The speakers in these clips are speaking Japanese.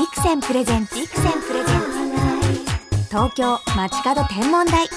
ビクセンプレゼンツビクセンプレゼンツ東京街角天文台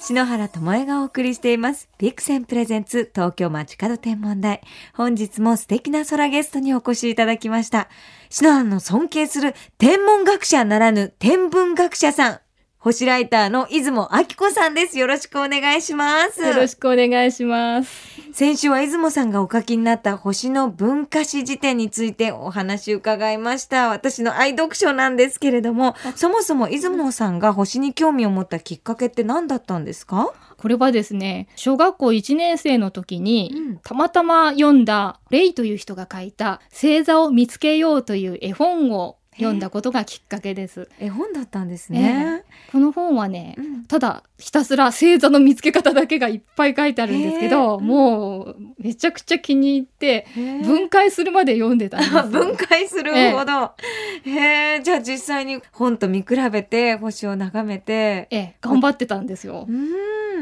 篠原智恵がお送りしています。ビクセンプレゼンツ東京街角天文台。本日も素敵な空ゲストにお越しいただきました。篠原の尊敬する天文学者ならぬ天文学者さん。星ライターの出雲明子さんです。よろしくお願いします。よろしくお願いします。先週は出雲さんがお書きになった星の文化史辞典についてお話伺いました。私の愛読書なんですけれども、そもそも出雲さんが星に興味を持ったきっかけって何だったんですか？これはですね、小学校1年生の時に、うんたまたま読んだレイという人が書いた星座を見つけようという絵本を読んだことがきっかけです。絵本だったんですね。この本はね、うんただひたすら星座の見つけ方だけがいっぱい書いてあるんですけど、へーもうめちゃくちゃ気に入って分解するまで読んでたんですよ。分解するほど。へえ、じゃあ実際に本と見比べて星を眺めて。ええ、頑張ってたんですよう。ー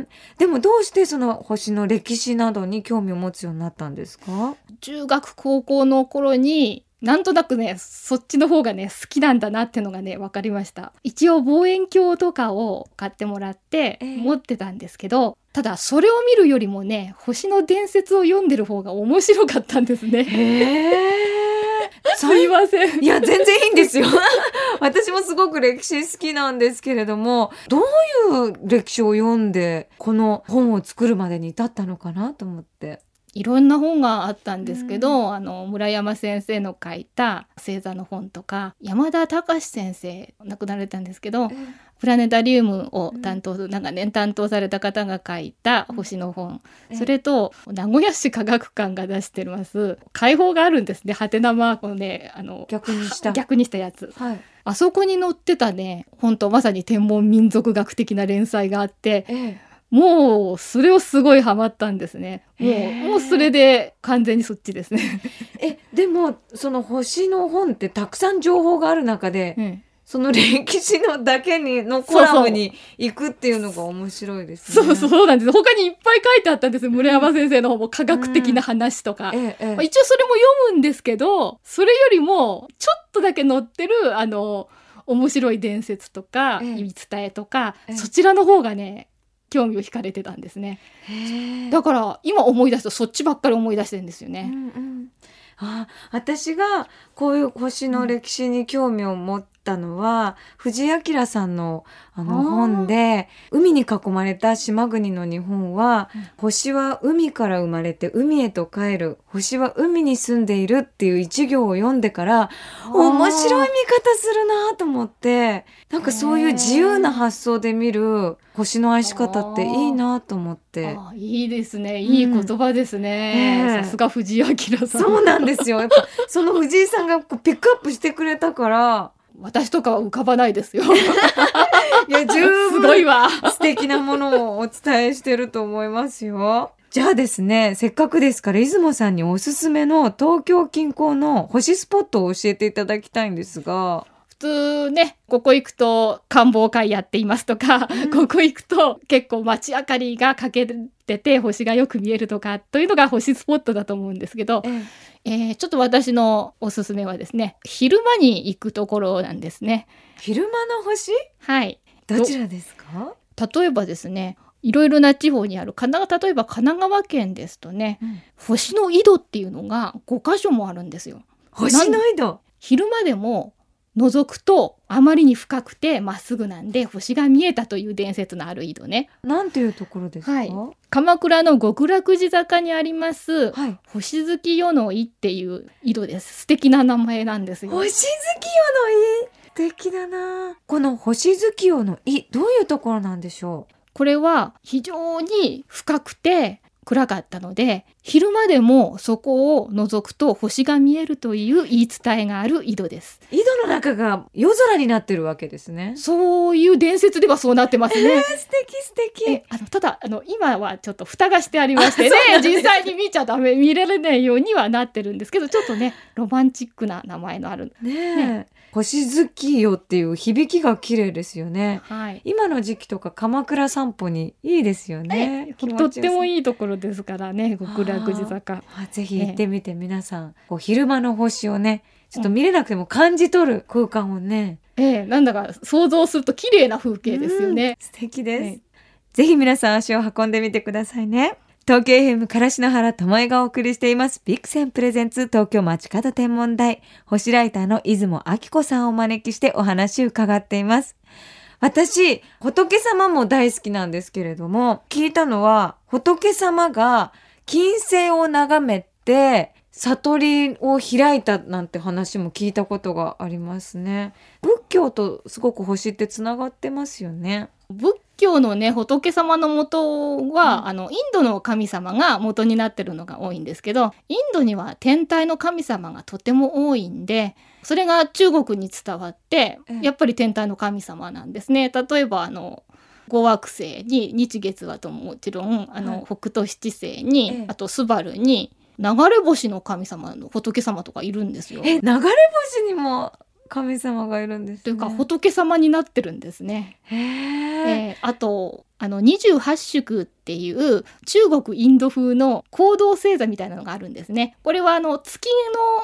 ん。でもどうしてその星の歴史などに興味を持つようになったんですか？中学高校の頃になんとなくねそっちの方がね好きなんだなってのがね分かりました一応望遠鏡とかを買ってもらってええ持ってたんですけど、ただそれを見るよりもね星の伝説を読んでる方が面白かったんですねへえ。すいませんいや、全然いいんですよ。私もすごく歴史好きなんですけれども、どういう歴史を読んで、この本を作るまでに至ったのかなと思って。いろんな本があったんですけど、あの村山先生の書いた星座の本とか山田隆先生亡くなられたんですけどプラネタリウムを担当、長年担当された方が書いた星の本、ええ。それと名古屋市科学館が出してます。解放があるんですね。ハテナマークのねあの逆にした。逆にしたやつ。はい。あそこに載ってたね本当まさに天文民族学的な連載があってええ。もうそれをすごいハマったんですね。もうもうそれで完全にそっちですね、え、でも、その星の本ってたくさん情報がある中で、うんその歴史のだけにのコラムに行くっていうのが面白いですね。そうそう。なんです。他にいっぱい書いてあったんです。村山先生の方も科学的な話とか、ええ、えまあ、え。一応それも読むんですけどそれよりもちょっとだけ載ってるあの面白い伝説とかええ。言い伝えとか、ええ。そちらの方がね興味を惹かれてたんですね。だから今思い出すとそっちばっかり思い出してるんですようね。んうん、あ私がこういう星の歴史に興味を持ったのは、藤井明さんのあの本で海に囲まれた島国の日本は、うん。星は海から生まれて海へと帰る。星は海に住んでいるっていう一行を読んでから面白い見方するなと思ってなんかそういう自由な発想で見る星の愛し方っていいなと思って。あいいですね。いい言葉ですね、ええ。さすが藤井明さん。そうなんですよ。やっぱその藤井さんがこうピックアップしてくれたから、私とかは浮かばないですよ いや十すごい分わ素敵なものをお伝えしてると思いますよ。じゃあですね、せっかくですから、出雲さんにおすすめの東京近郊の星スポットを教えていただきたいんですが。普通ねここ行くと官房会やっていますとか、うんここ行くと結構街明かりがかけてて星がよく見えるとかというのが星スポットだと思うんですけど、ええーちょっと私のおすすめはですね昼間に行くところなんですね。昼間の星？はいどちらですか、例えばですねいろいろな地方にある神奈川例えば神奈川県ですとね星の井戸っていうのが5箇所もあるんですよ。星の井戸？昼間でも覗くとあまりに深くてまっすぐなんで星が見えたという伝説のある井戸ね。なんていうところですか？はい。鎌倉の極楽寺坂にありますはい。星月夜の井っていう井戸です。素敵な名前なんですよ。星月夜の井？素敵だな。この星月夜の井どういうところなんでしょこれは非常に深くて暗かったので昼間でもそこを覗くと星が見えるという言い伝えがある井戸です。う井戸の中が夜空になってるわけですね。そういう伝説ではそうなってますね。素敵素敵。えあのただあの今はちょっと蓋がしてありましてね 実際に見ちゃダメ見られないようにはなってるんですけどちょっとねロマンチックな名前のある。ねえ。星月夜っていう響きが綺麗ですよね。はい。今の時期とか鎌倉散歩にいいですよね。とってもいいところですからね極楽岩国坂。あぜひ行ってみて皆さん、こう昼間の星をねちょっと見れなくても感じ取る空間をね、ええ。なんだか想像すると綺麗な風景ですよね。うん。素敵です、ねぜひ皆さん足を運んでみてくださいね。東京 FM からしの原智恵がお送りしています。ビクセンプレゼンツ東京街角天文台。星ライターの出雲明子さんをお招きしてお話を伺っています。私仏様も大好きなんですけれども聞いたのは仏様が金星を眺めて悟りを開いたなんて話も聞いたことがありますね。仏教とすごく星ってつながってますよね。仏教のね仏様の元は、うん。あのインドの神様が元になってるのが多いんですけどインドには天体の神様がとても多いんでそれが中国に伝わって、うんやっぱり天体の神様なんですね。例えばあの五惑星に日月はともちろんあの、はい北斗七星に、ええあとスバルに流れ星の神様の仏様とかいるんですよ。え、流れ星にも神様がいるんです、ね。というか仏様になってるんですね。へえ。えーあとあの28宿っていう中国インド風の行動星座みたいなのがあるんですね。これはあの月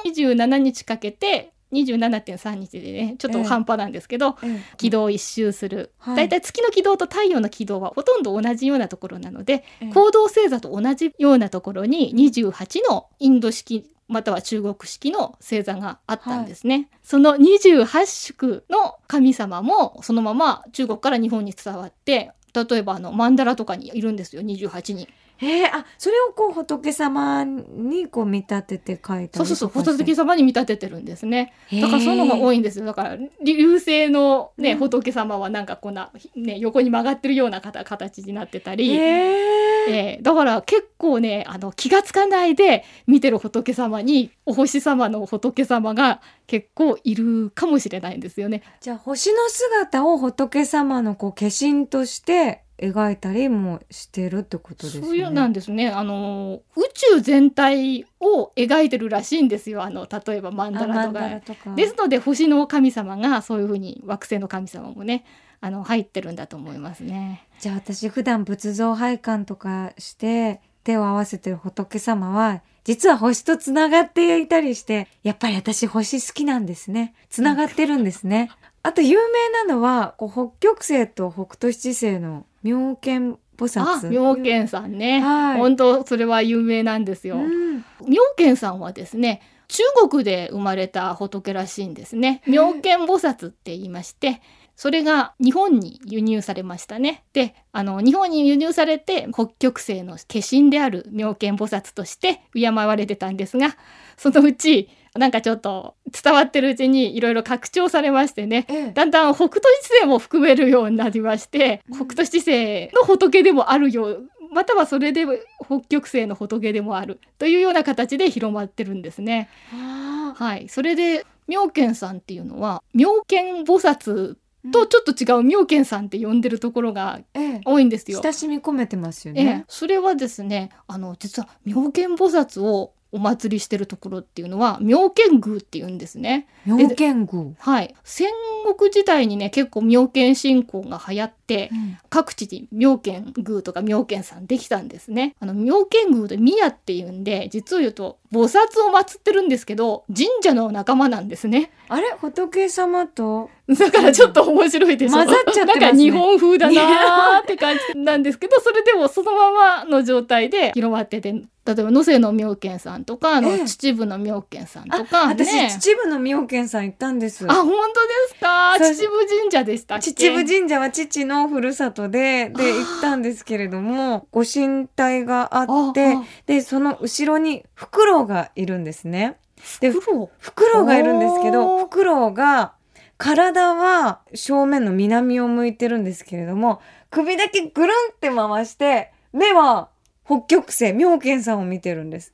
の27日かけて27.3日でねちょっと半端なんですけど、え軌道を一周する、はい。だいたい月の軌道と太陽の軌道はほとんど同じようなところなので、え行動星座と同じようなところに28のインド式または中国式の星座があったんですね。その28宿の神様もそのまま中国から日本に伝わって例えばあの曼荼羅とかにいるんですよ28人。えーあ、それをこう仏様にこう見立てて書いたそうそうそう仏様に見立ててるんですね。だからそういうのが多いんですよ。だから流星のね、うん仏様はなんかこんなね横に曲がってるような形形になってたり。へええーだから結構ねあの気がつかないで見てる仏様にお星様の仏様が結構いるかもしれないんですよね。じゃあ星の姿を仏様のこう化身として描いたりもしてるってことですね。そういうなんですね。あの宇宙全体を描いてるらしいんですよ。あの例えば曼荼羅とか。とかですので星の神様がそういうふうに惑星の神様もねあの入ってるんだと思いますね。じゃあ私普段仏像拝観とかして手を合わせてる仏様は実は星とつながっていたりしてやっぱり私星好きなんですねつながってるんですねあと有名なのはこう北極星と北斗七星の妙見菩あ薩妙見さんね。はい。本当それは有名なんですよ。うん。妙見さんはですね中国で生まれた仏らしいんですね。妙見菩薩って言いましてそれが日本に輸入されましたね。であの日本に輸入されて北極星の化身である妙見菩薩として敬われてたんですがそのうちなんかちょっと伝わってるうちにいろいろ拡張されましてね。ええ。だんだん北斗七星も含めるようになりまして、うん。北斗七星の仏でもあるようまたはそれで北極星の仏でもあるというような形で広まってるんですね。あはい、それで妙見さんっていうのは妙見菩薩ーとちょっと違う妙見さんって呼んでるところがええ。多いんですよ。親しみ込めてますよええ。ね、それはですねあの実は妙見菩薩をお祭りしてるところっていうのは妙見宮っていうんですね。妙見宮、はい、戦国時代にね結構妙見信仰が流行ってうん各地に妙見宮とか妙見さんできたんですね。あの妙見宮で宮っていうんで実を言うと菩薩を祀ってるんですけど神社の仲間なんですね。あれ？仏様と？だからちょっと面白いでしょ。混ざっちゃってますね。なんか日本風だなーって感じなんですけど それでもそのままの状態で広まってて例えば能勢の妙見さんとかあのええ。秩父の妙見さんあとか私、ね。秩父の妙見さん行ったんです。あ本当ですか？秩父神社でした秩父神社は父のふるさとで、で、行ったんですけれども、ご神体があってあ、で、その後ろにフクロウがいるんですね。で、フクロウ？がいるんですけおど、ーフクロウが、体は正面の南を向いてるんですけれども、首だけぐるんって回して、目は北極星、妙見さんを見てるんです。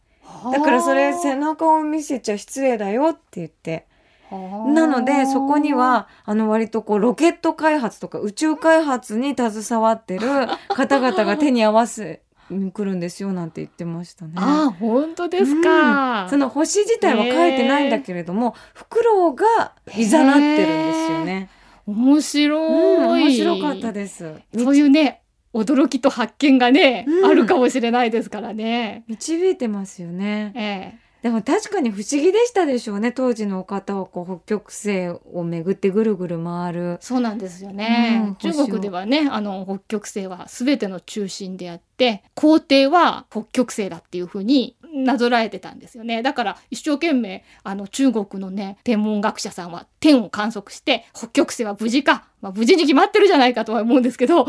だからそれ背中を見せちゃ失礼だよって言って。なのでそこにはあの割とこうロケット開発とか宇宙開発に携わってる方々が手に合わせに来るんですよなんて言ってましたね。あ本当ですか、その星自体は書いてないんだけれども、フクロウがいざなってるんですよね。面白うん、い、面白かったです。そういうね驚きと発見がね、うんあるかもしれないですからね。導いてますよね。ええでも確かに不思議でしたでしょうね当時のお方はこう北極星を巡ってぐるぐる回る。そうなんですよね。うん中国ではね、あの北極星は全ての中心であって、皇帝は北極星だっていう風になぞらえてたんですよね。だから一生懸命あの中国のね天文学者さんは天を観測して北極星は無事か、まあ無事に決まってるじゃないかとは思うんですけど、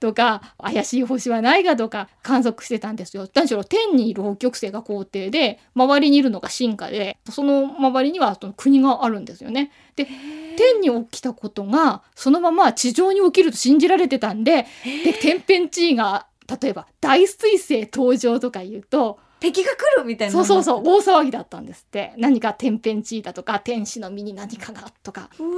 とか怪しい星はないかとか観測してたんですよ。何しろ天にいる北極星が皇帝で周りにいるのが進化でその周りにはその国があるんですよね。で天に起きたことがそのまま地上に起きると信じられてたんでで天変地異が例えば大彗星登場とか言うと敵が来るみたいな。そうそうそう大騒ぎだったんですって何か天変地異だとか天使の身に何かがとか、うわ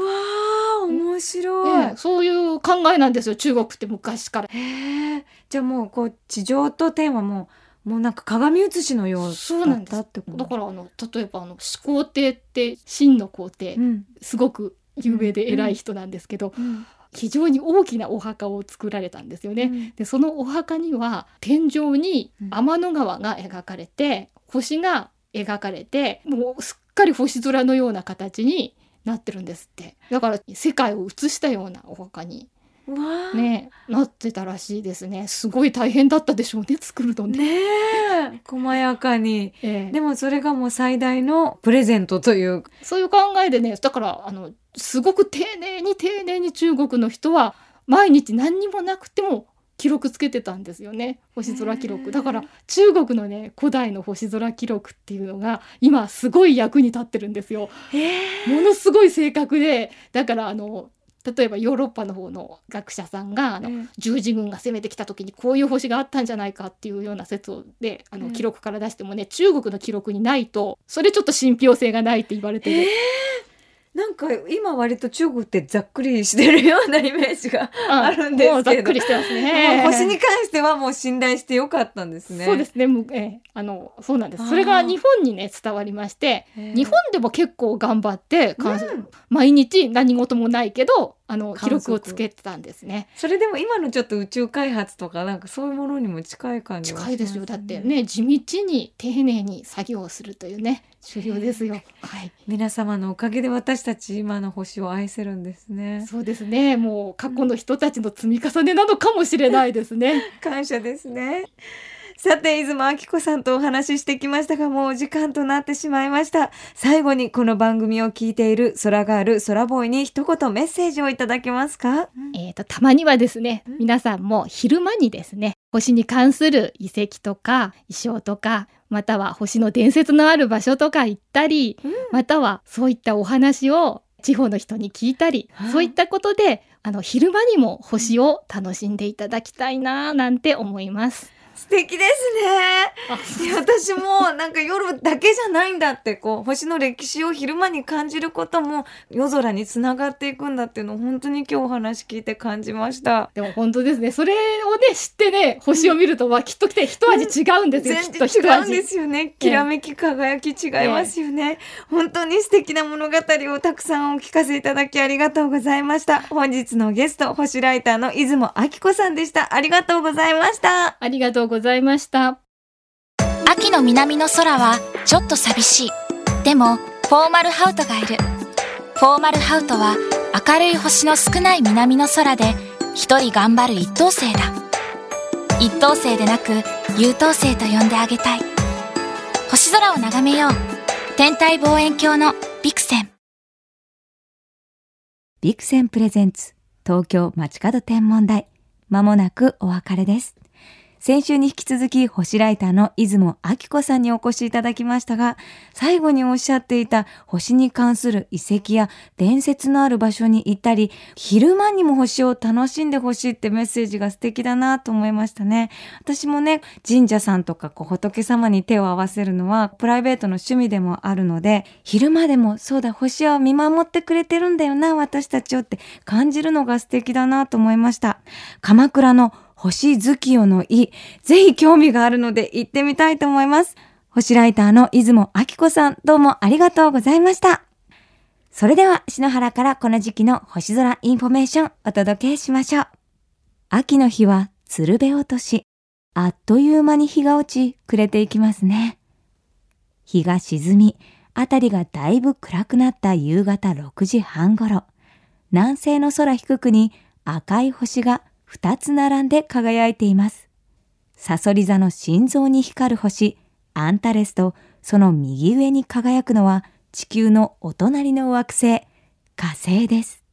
ー面白い。ええそういう考えなんですよ中国って昔から。へえ。じゃあもうこう地上と天はもうもうなんか鏡写しのようだったってこと？だからあの例えばあの始皇帝って真の皇帝うん。すごく有名で偉い人なんですけど、うん非常に大きなお墓を作られたんですよね。うん。でそのお墓には天井にうん。天の川が描かれて、星が描かれてもうすっかり星空のような形になってるんですって。だから世界を映したようなお墓にねなってたらしいですね。すごい大変だったでしょうね作るのね。ねえ。細やかに。ええ。でもそれがもう最大のプレゼントという。そういう考えでねだからあのすごく丁寧に丁寧に中国の人は毎日何にもなくても記録つけてたんですよね。星空記録。だから中国のね古代の星空記録っていうのが今すごい役に立ってるんですよ。ものすごい正確でだからあの例えばヨーロッパの方の学者さんがあの、うん十字軍が攻めてきた時にこういう星があったんじゃないかっていうような説をであうんの記録から出してもね、中国の記録にないとそれちょっと信憑性がないって言われてる。なんか今割と中国ってざっくりしてるようなイメージがあるんですけどもうざっくりしてますね。もう星に関してはもう信頼してよかったんですね。そうですね。むええあのそうなんです。それが日本にね伝わりまして、日本でも結構頑張ってうん毎日何事もないけどあの記録をつけてたんですね。それでも今のちょっと宇宙開発とかなんかそういうものにも近い感じがします近いですよ。だって。ね地道に丁寧に作業をするというね重要ですよ。はい。皆様のおかげで私たち今の星を愛せるんですね。そうですね。もう過去の人たちの積み重ねなのかもしれないですね。感謝ですね。さて、出雲明子さんとお話ししてきましたが、もうお時間となってしまいました。最後にこの番組を聞いている空ガール、空ボーイに一言メッセージをいただけますか、えー、とたまにはですねうん。皆さんも昼間にですね星に関する遺跡とか衣装とかまたは星の伝説のある場所とか行ったり、うん。またはそういったお話を地方の人に聞いたり、はいそういったことであの昼間にも星を楽しんでいただきたいななんて思います。素敵ですね。私もなんか夜だけじゃないんだってこう星の歴史を昼間に感じることも夜空につながっていくんだっていうのを本当に今日お話聞いて感じました。でも本当ですねそれをね知ってね星を見るとはきっと来て一味違うんですよ、きっと一全然違うん味ですよね。きらめき輝き違いますよね。本当に素敵な物語をたくさんお聞かせいただきありがとうございました。本日のゲスト星ライターの出雲明子さんでした。ありがとうございました。ありがとうございました。秋の南の空はちょっと寂しい。でも、フォーマルハウトがいる。フォーマルハウトは明るい星の少ない南の空で一人頑張る一等星だ。一等星でなく優等星と呼んであげたい。星空を眺めよう。天体望遠鏡のビクセン。ビクセンプレゼンツ東京街角天文台まもなくお別れです先週に引き続き星ライターの出雲明子さんにお越しいただきましたが最後におっしゃっていた星に関する遺跡や伝説のある場所に行ったり昼間にも星を楽しんでほしいってメッセージが素敵だなと思いましたね。私もね神社さんとかこう仏様に手を合わせるのはプライベートの趣味でもあるので昼間でもそうだ星を見守ってくれてるんだよな私たちをって感じるのが素敵だなと思いました。鎌倉の星月夜の井ぜひ興味があるので行ってみたいと思います。星ライターの出雲晶子さんどうもありがとうございました。それでは篠原からこの時期の星空インフォメーションお届けしましょう。秋の日は釣瓶落とし、あっという間に日が落ち、暮れていきますね。日が沈み、あたりがだいぶ暗くなった夕方6時半ごろ、南西の空低くに赤い星が2つ並んで輝いています。サソリ座の心臓に光る星、アンタレスとその右上に輝くのは地球のお隣の惑星、火星です。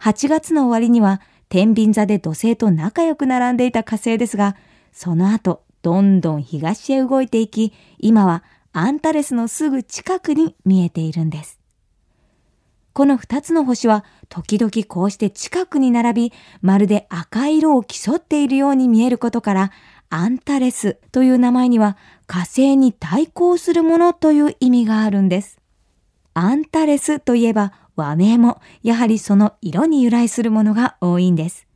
8月の終わりには天秤座で土星と仲良く並んでいた火星ですが、その後、どんどん東へ動いていき、今はアンタレスのすぐ近くに見えているんです。この2つの星は時々こうして近くに並び、まるで赤い色を競っているように見えることから、アンタレスという名前には火星に対抗するものという意味があるんです。アンタレスといえば和名もやはりその色に由来するものが多いんです。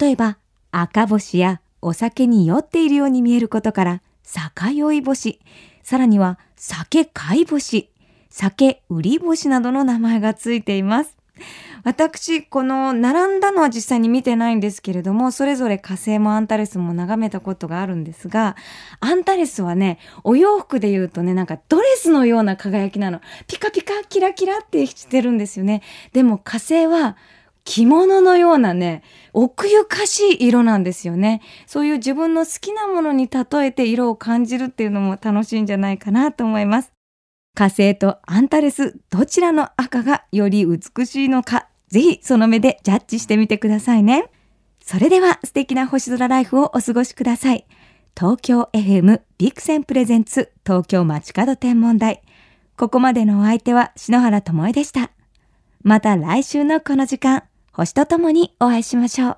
例えば赤星やお酒に酔っているように見えることから酒酔い星、さらには酒買い星、酒売り星などの名前がついています。私、この並んだのは実際に見てないんですけれども、それぞれ火星もアンタレスも眺めたことがあるんですが、アンタレスはね、お洋服で言うとね、なんかドレスのような輝きなの。ピカピカキラキラってしてるんですよね。でも火星は、着物のようなね、奥ゆかしい色なんですよね。そういう自分の好きなものに例えて色を感じるっていうのも楽しいんじゃないかなと思います。火星とアンタレス、どちらの赤がより美しいのか、ぜひその目でジャッジしてみてくださいね。それでは素敵な星空ライフをお過ごしください。東京 FM ビクセンプレゼンツ東京街角天文台。ここまでのお相手は篠原智恵でした。また来週のこの時間、星とともにお会いしましょう。